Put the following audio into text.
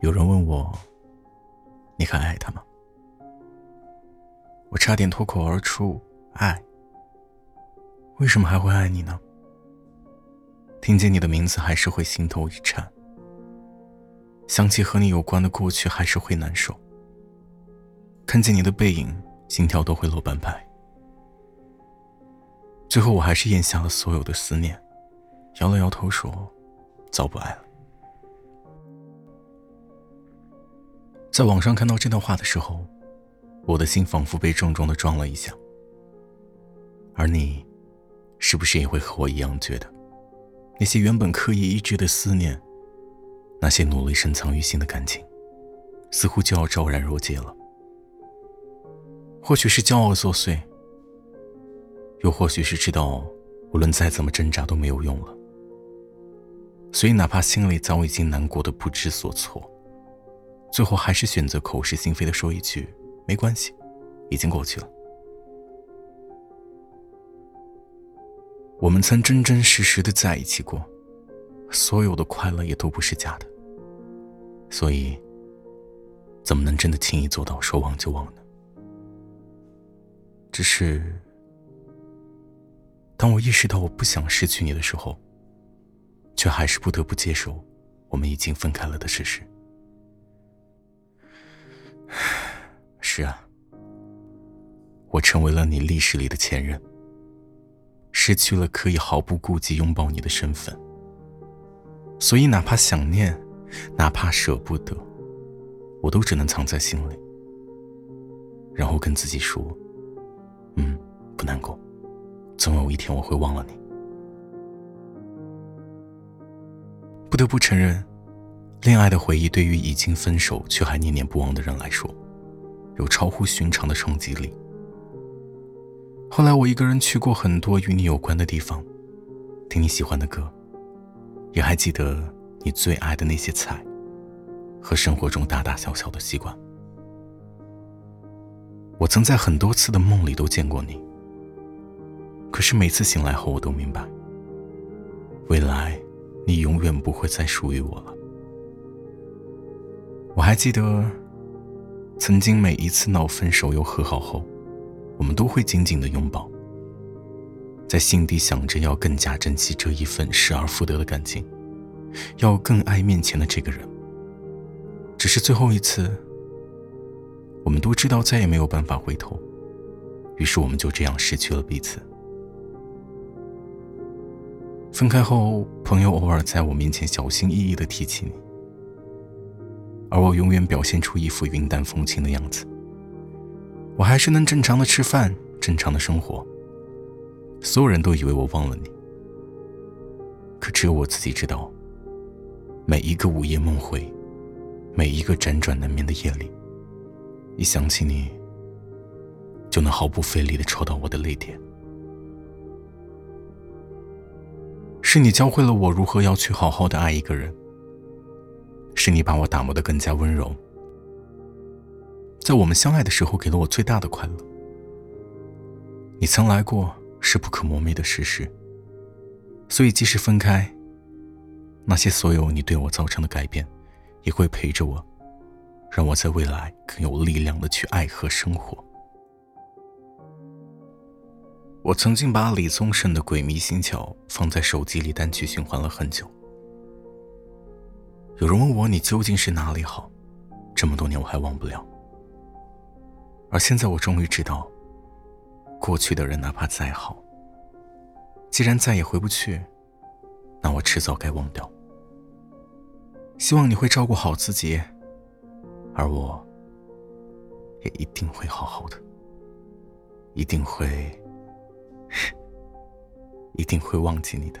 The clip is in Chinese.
有人问我：“你还爱他吗？”我差点脱口而出：“爱。”为什么还会爱你呢？听见你的名字还是会心头一颤，想起和你有关的过去还是会难受。看见你的背影，心跳都会漏半拍。最后，我还是咽下了所有的思念，摇了摇头说：“早不爱了。”在网上看到这段话的时候，我的心仿佛被重重的撞了一下。而你，是不是也会和我一样觉得，那些原本刻意抑制的思念，那些努力深藏于心的感情，似乎就要昭然若揭了？或许是骄傲作祟，又或许是知道无论再怎么挣扎都没有用了，所以哪怕心里早已经难过的不知所措。最后还是选择口是心非的说一句：“没关系，已经过去了。”我们曾真真实实的在一起过，所有的快乐也都不是假的。所以，怎么能真的轻易做到说忘就忘呢？只是，当我意识到我不想失去你的时候，却还是不得不接受我们已经分开了的事实。是啊，我成为了你历史里的前任，失去了可以毫不顾忌拥抱你的身份。所以，哪怕想念，哪怕舍不得，我都只能藏在心里，然后跟自己说：“嗯，不难过，总有一天我会忘了你。”不得不承认。恋爱的回忆对于已经分手却还念念不忘的人来说，有超乎寻常的冲击力。后来我一个人去过很多与你有关的地方，听你喜欢的歌，也还记得你最爱的那些菜，和生活中大大小小的习惯。我曾在很多次的梦里都见过你，可是每次醒来后，我都明白，未来你永远不会再属于我了。我还记得，曾经每一次闹分手又和好后，我们都会紧紧的拥抱，在心底想着要更加珍惜这一份失而复得的感情，要更爱面前的这个人。只是最后一次，我们都知道再也没有办法回头，于是我们就这样失去了彼此。分开后，朋友偶尔在我面前小心翼翼的提起你。而我永远表现出一副云淡风轻的样子，我还是能正常的吃饭，正常的生活。所有人都以为我忘了你，可只有我自己知道，每一个午夜梦回，每一个辗转难眠的夜里，一想起你，就能毫不费力的戳到我的泪点。是你教会了我如何要去好好的爱一个人。是你把我打磨得更加温柔，在我们相爱的时候给了我最大的快乐。你曾来过，是不可磨灭的事实。所以即使分开，那些所有你对我造成的改变，也会陪着我，让我在未来更有力量的去爱和生活。我曾经把李宗盛的《鬼迷心窍》放在手机里单曲循环了很久。有人问我你究竟是哪里好，这么多年我还忘不了。而现在我终于知道，过去的人哪怕再好，既然再也回不去，那我迟早该忘掉。希望你会照顾好自己，而我也一定会好好的，一定会，一定会忘记你的。